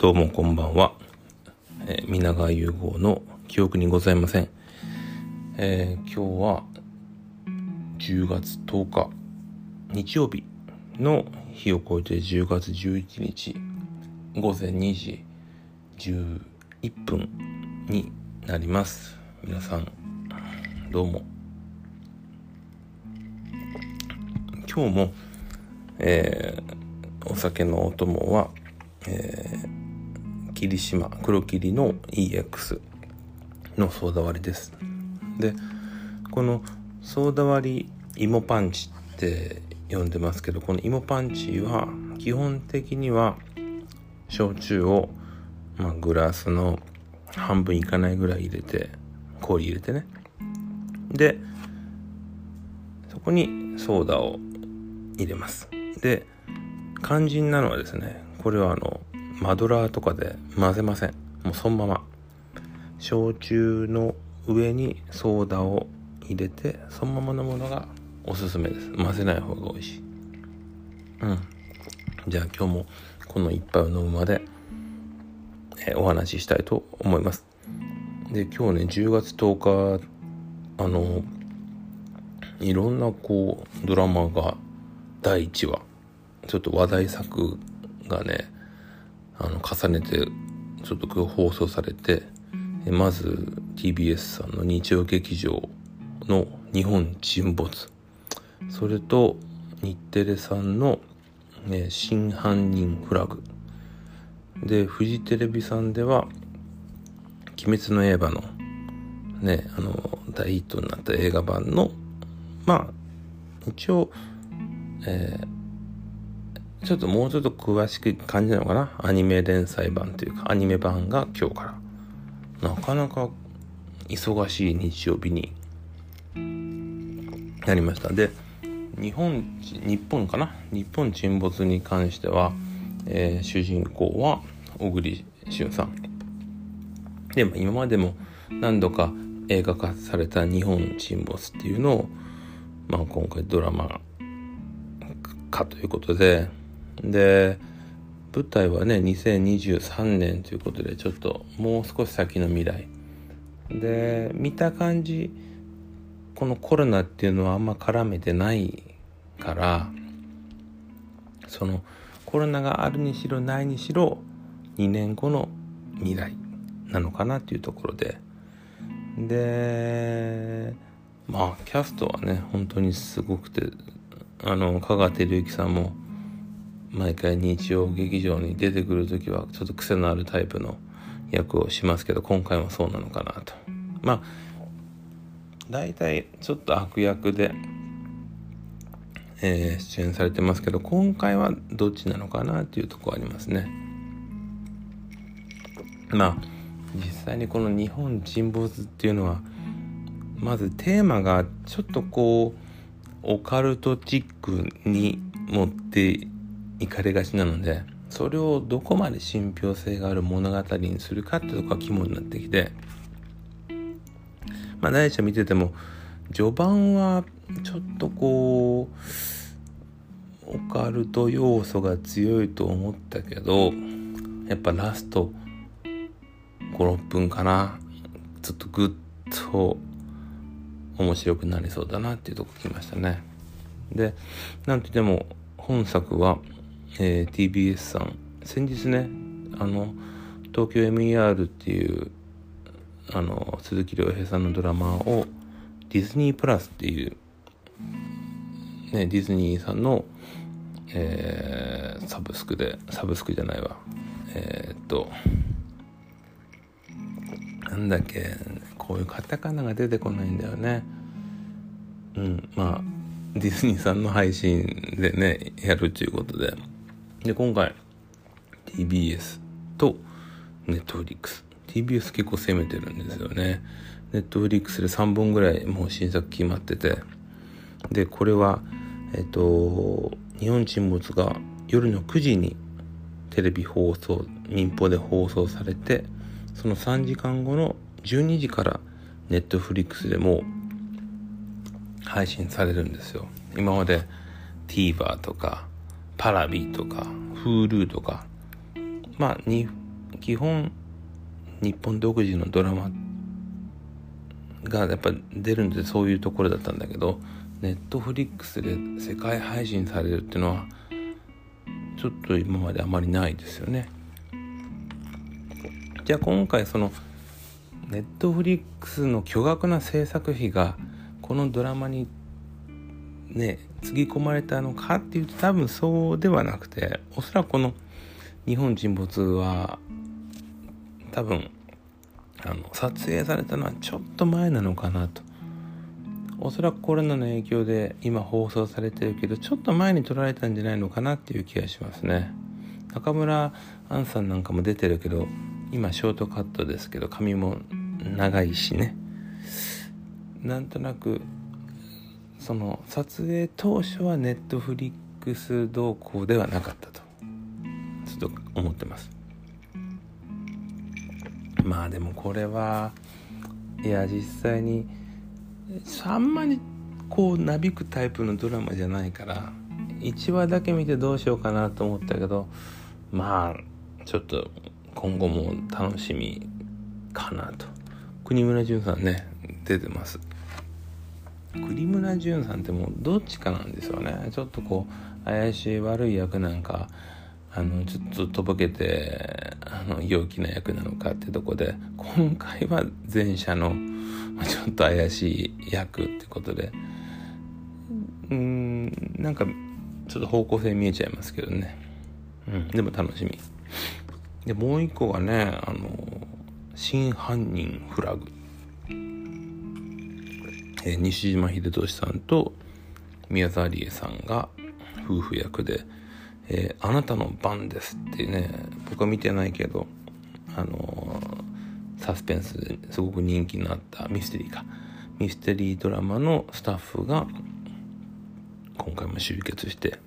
どうもこんばんは、えー、皆川融合の記憶にございません、えー、今日は10月10日日曜日の日を超えて10月11日午前2時11分になります。皆さんどうも。今日も、えー、お酒のお供は、えー、霧島黒霧の EX のソーダ割りです。でこのソーダ割り芋パンチって呼んでますけどこの芋パンチは基本的には焼酎を、まあ、グラスの半分いかないぐらい入れて氷入れてね。でそこにソーダを入れます。で肝心なのはですねこれはあのマドラーとかで混ぜません。もうそのまま。焼酎の上にソーダを入れてそのままのものがおすすめです。混ぜない方が美味しい。うん。じゃあ今日もこの一杯を飲むまで、え、お話ししたいと思います。で今日ね10月10日あのいろんなこうドラマが第1話ちょっと話題作がねあの重ねてちょっと今日放送されてまず TBS さんの日曜劇場の「日本沈没」それと日テレさんの、ね「真犯人フラグ」でフジテレビさんでは「鬼滅の刃」のねあの大ヒットになった映画版のまあ一応えー、ちょっともうちょっと詳しく感じなのかな？アニメ連載版というかアニメ版が今日から。なかなか忙しい日曜日になりました。で日本日本かな？日本沈没に関しては、えー、主人公は小栗旬さん。でも今までも何度か映画化された日本沈没っていうのを、まあ、今回ドラマかということで、で、舞台はね、2023年ということで、ちょっともう少し先の未来。で、見た感じ、このコロナっていうのはあんま絡めてないから、そのコロナがあるにしろないにしろ、2年後の未来なのかなっていうところで、で、まあ、キャストはね、本当にすごくて、あの香川照之さんも毎回日曜劇場に出てくる時はちょっと癖のあるタイプの役をしますけど今回もそうなのかなと。まあ大体ちょっと悪役で、えー、出演されてますけど今回はどっちなのかなっていうとこありますね。まあ実際にこの日本沈没っていうのはまずテーマがちょっとこうオカルトチックに持っていかれがちなのでそれをどこまで信憑性がある物語にするかってとこが肝になってきてまあ大ちゃん見てても序盤はちょっとこうオカルト要素が強いと思ったけどやっぱラスト56分かなちょっとグッと面白くなりそうだなっていうとこ来ましたね。で、なんといっても本作は、えー、TBS さん、先日ね、あの、東京 MER っていう、あの、鈴木亮平さんのドラマをディズニープラスっていう、ね、ディズニーさんの、えー、サブスクで、サブスクじゃないわ。えー、っと、なんだっけ、こういうカタカナが出てこないんだよね。うん、まあ、ディズニーさんの配信でね、やるということで。で、今回、TBS と Netflix。TBS 結構攻めてるんですよね。Netflix で3本ぐらいもう新作決まってて。で、これは、えっと、日本沈没が夜の9時にテレビ放送、民放で放送されて、その3時間後の12時からネットフリックスでも配信されるんですよ今まで TVer とかパラビとか Hulu とかまあ日基本日本独自のドラマがやっぱ出るんでそういうところだったんだけどネットフリックスで世界配信されるっていうのはちょっと今まであまりないですよね。じゃあ今回そのネットフリックスの巨額な制作費がこのドラマにねつぎ込まれたのかっていうと多分そうではなくておそらくこの「日本沈没」は多分あの撮影されたのはちょっと前なのかなと。おそらくコロナの影響で今放送されてるけどちょっと前に撮られたんじゃないのかなっていう気がしますね。中村杏さんなんかも出てるけど今ショートカットですけど髪も長いしね。なんとなくその撮影当初はネットフリックス動向ではなかったと。ちょっと思ってます。まあでもこれはいや実際にあんまりこうなびくタイプのドラマじゃないから1話だけ見てどうしようかなと思ったけどまあちょっと今後も楽しみかなと。国村淳さんね出てます。栗村淳さんってもうどっちかなんですよね。ちょっとこう怪しい悪い役なんかあのちょっととぼけてあの陽気な役なのかってとこで今回は前者のちょっと怪しい役ってことでうんなんかちょっと方向性見えちゃいますけどね。うんでも楽しみ。でもう一個がねあの真犯人フラグ。えー、西島秀俊さんと宮沢りえさんが夫婦役で「えー、あなたの番です」ってね僕は見てないけどあのー、サスペンスですごく人気になったミステリーかミステリードラマのスタッフが今回も集結して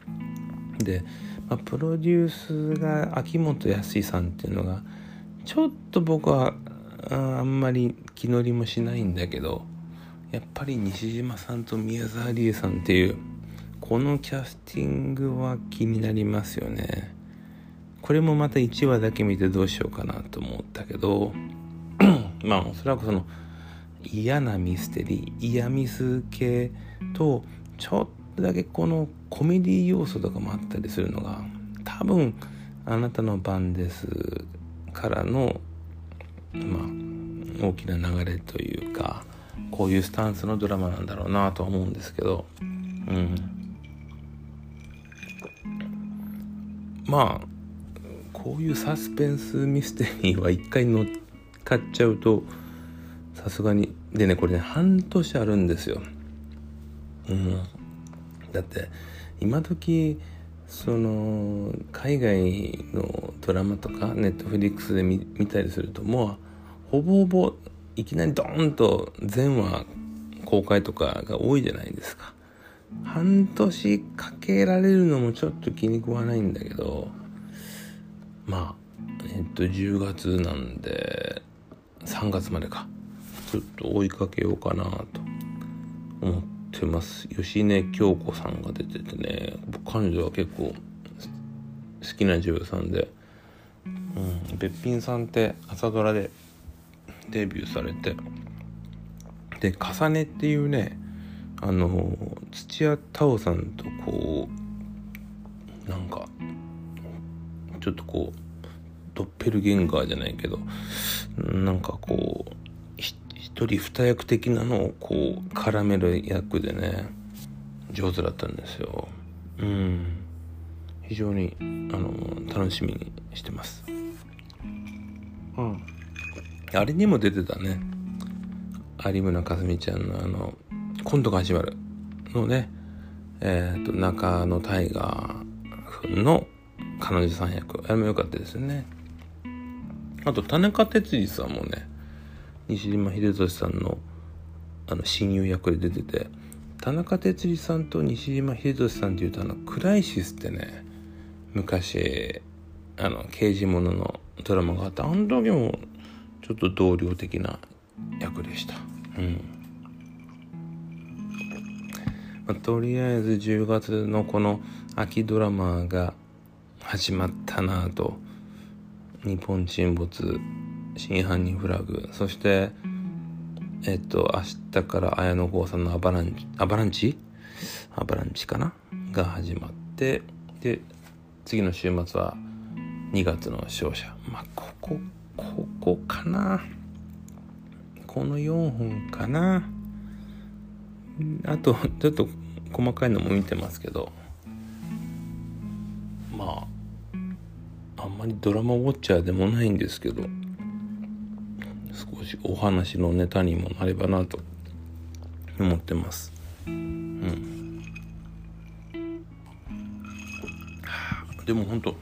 で、まあ、プロデュースが秋元康さんっていうのがちょっと僕はあんまり気乗りもしないんだけどやっぱり西島さんと宮沢りえさんっていうこのキャスティングは気になりますよね。これもまた1話だけ見てどうしようかなと思ったけど まあおそらくその嫌なミステリー嫌ミス系とちょっとだけこのコメディ要素とかもあったりするのが多分あなたの番ですからのまあ大きな流れというかこういうスタンスのドラマなんだろうなとは思うんですけど。うん。まあこういうサスペンスミステリーは一回乗っかっちゃうとさすがにでねこれね半年あるんですよ。うん。だって今時その海外のドラマとかネットフリックスで見たりするともうほぼほぼいきなりドーンと全話公開とかが多いじゃないですか。半年かけられるのもちょっと気に食わないんだけどまあえっと10月なんで3月までか。ちょっと追いかけようかなと。思ってます。吉根京子さんが出ててね。彼女は結構好きな女優さんで、うん、べっぴんさんって朝ドラでデビューされてで「重ね」っていうねあの土屋太鳳さんとこうなんかちょっとこうドッペルゲンガーじゃないけどなんかこう一人二役的なのをこう絡める役でね上手だったんですよ。うん。非常にあの楽しみにしてます。うん。あれにも出てたね。有村架純ちゃんのあの「コントが始まる」のね。えっ、ー、と中野大河君の彼女さん役。あれも良かったですよね。あと田中哲司さんもね西島秀俊さんのあの親友役で出てて。田中哲司さんと西島秀俊さんっていうとあのクライシスってね昔あの刑事もののドラマがあってあの時もちょっと同僚的な役でした。うん。まあ、とりあえず10月のこの秋ドラマが始まったなと。日本沈没真犯人フラグ。そしてえっと明日から綾野剛さんのアバランチアバランチ？アバランチかな？が始まってで次の週末は2月の勝者。まあここここかな。この4本かな。あとちょっと細かいのも見てますけど。まああんまりドラマウォッチャーでもないんですけど。少しお話のネタにもなればなと。思ってます。うん。でも本当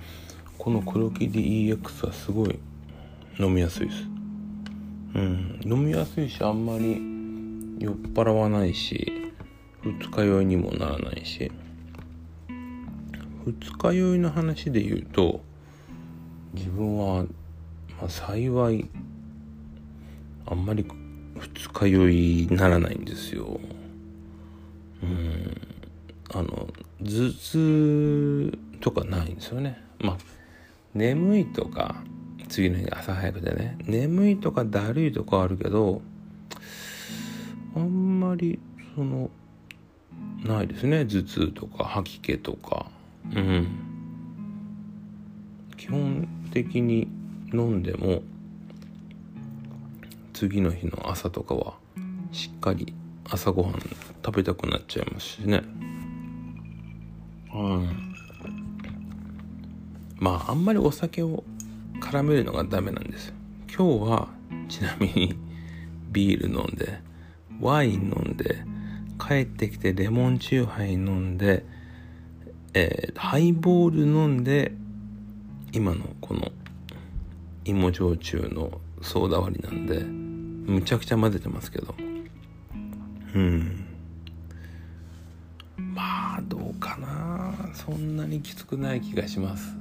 この黒霧 EX はすごい飲みやすいです。うん。飲みやすいしあんまり酔っ払わないし二日酔いにもならないし。二日酔いの話で言うと自分は、まあ、幸いあんまり二日酔いにならないんですよ。うん。あの頭痛とかないんですよね。まあ眠いとか次の日朝早くでね。眠いとかだるいとかあるけどあんまりそのないですね。頭痛とか吐き気とか。うん。基本的に飲んでも次の日の朝とかはしっかり朝ごはん食べたくなっちゃいますしね。うん。まああんまりお酒を絡めるのがダメなんです。今日はちなみにビール飲んでワイン飲んで帰ってきてレモンチューハイ飲んで、えー、ハイボール飲んで今のこの芋焼酎のソーダ割りなんでむちゃくちゃ混ぜてますけど。うん。まあどうかな。そんなにきつくない気がします。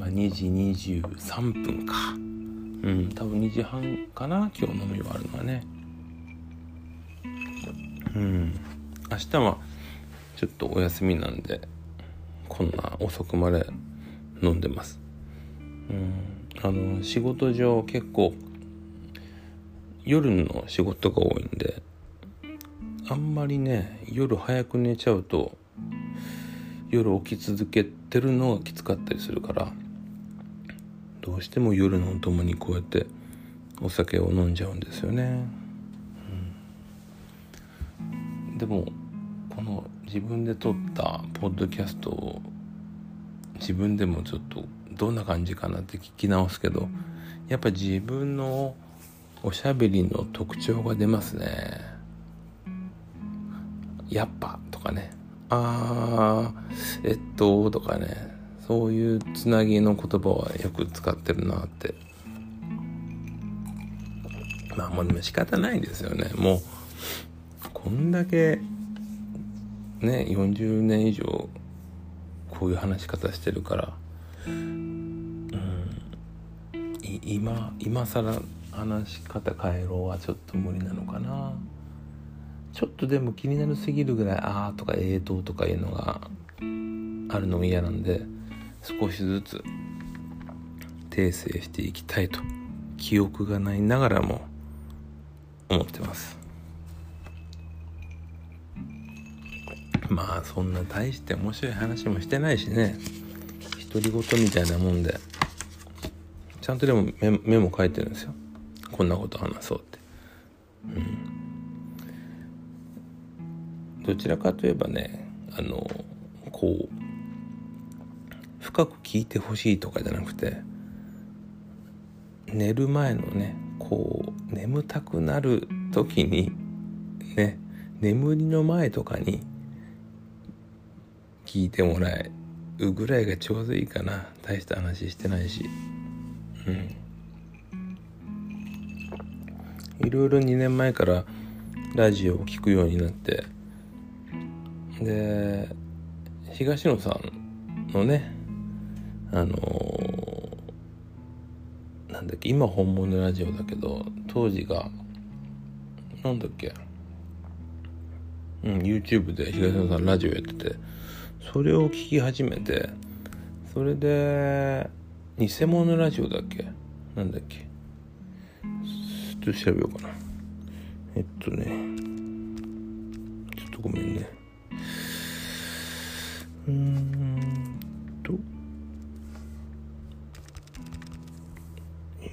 今2時23分か。うん多分2時半かな今日飲み終わるのはね。うん。明日はちょっとお休みなんでこんな遅くまで飲んでます。うん。あの仕事上結構夜の仕事が多いんであんまりね夜早く寝ちゃうと夜起き続けてるのがきつかったりするからどうしても夜のお供にこうやってお酒を飲んじゃうんですよね、うん、でもこの自分で撮ったポッドキャストを自分でもちょっとどんな感じかなって聞き直すけどやっぱ自分のおしゃべりの特徴が出ますね。やっぱとかね。あーえっととかね。そういうつなぎの言葉はよく使ってるなって。まあもうでも仕方ないですよね。もうこんだけね40年以上こういう話し方してるからうん今今更話し方変えろはちょっと無理なのかな。ちょっとでも気になるすぎるぐらい「ああ」とか「えーと」とかいうのがあるのも嫌なんで少しずつ訂正していきたいと記憶がないながらも思ってます。まあそんな大して面白い話もしてないしね。独り言みたいなもんで。ちゃんとでもメメモ書いてるんですよ。こんなこと話そうって。うん。どちらかといえばねあのこう深く聞いてほしいとかじゃなくて寝る前のねこう眠たくなる時にね眠りの前とかに聞いてもらえるぐらいがちょうどいいかな。大した話してないし。うん。いろいろ2年前からラジオを聴くようになって。で東野さんのねあのー、なんだっけ今本物ラジオだけど当時がなんだっけうん YouTube で東野さんラジオやっててそれを聞き始めてそれで偽物ラジオだっけなんだっけちょっと調べようかな。えっとねちょっとごめんね。うん。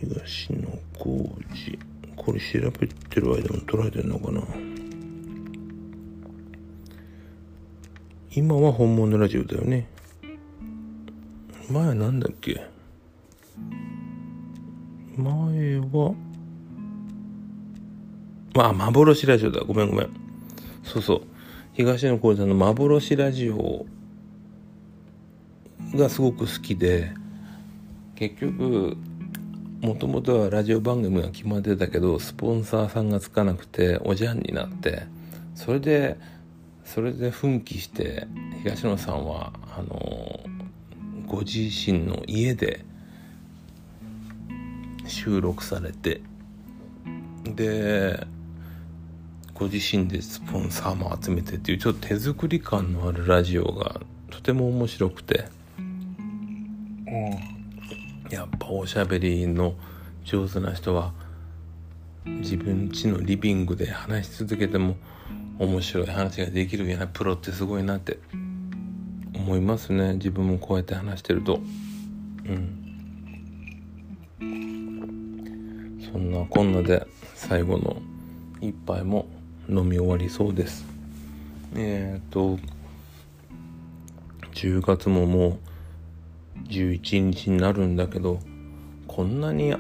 東野幸治これ調べてる間も捉えてんのかな？今は本物ラジオだよね。前なんだっけ？前はまあ幻ラジオだ。ごめんごめん。そうそう。東野幸治さんの幻ラジオがすごく好きで結局もともとはラジオ番組が決まってたけどスポンサーさんがつかなくておじゃんになってそれでそれで奮起して東野さんはあのご自身の家で収録されてでご自身でスポンサーも集めてっていうちょっと手作り感のあるラジオがとても面白くて、やっぱおしゃべりの上手な人は自分家のリビングで話し続けても面白い話ができるようなプロってすごいなって。思いますね。自分もこうやって話してると。うん。そんなこんなで最後の一杯も飲み終わりそうです。えっ、と10月ももう11日になるんだけどこんなに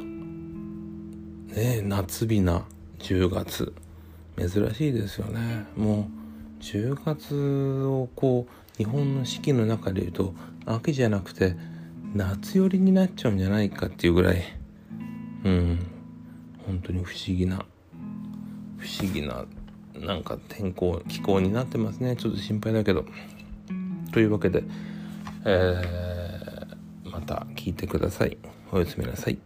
ね夏日な10月珍しいですよね。もう10月をこう日本の四季の中で言うと秋じゃなくて夏寄りになっちゃうんじゃないかっていうぐらいうん本当に不思議な不思議ななんか天候気候になってますね。ちょっと心配だけど。というわけで、えー、また聞いてください。おやすみなさい。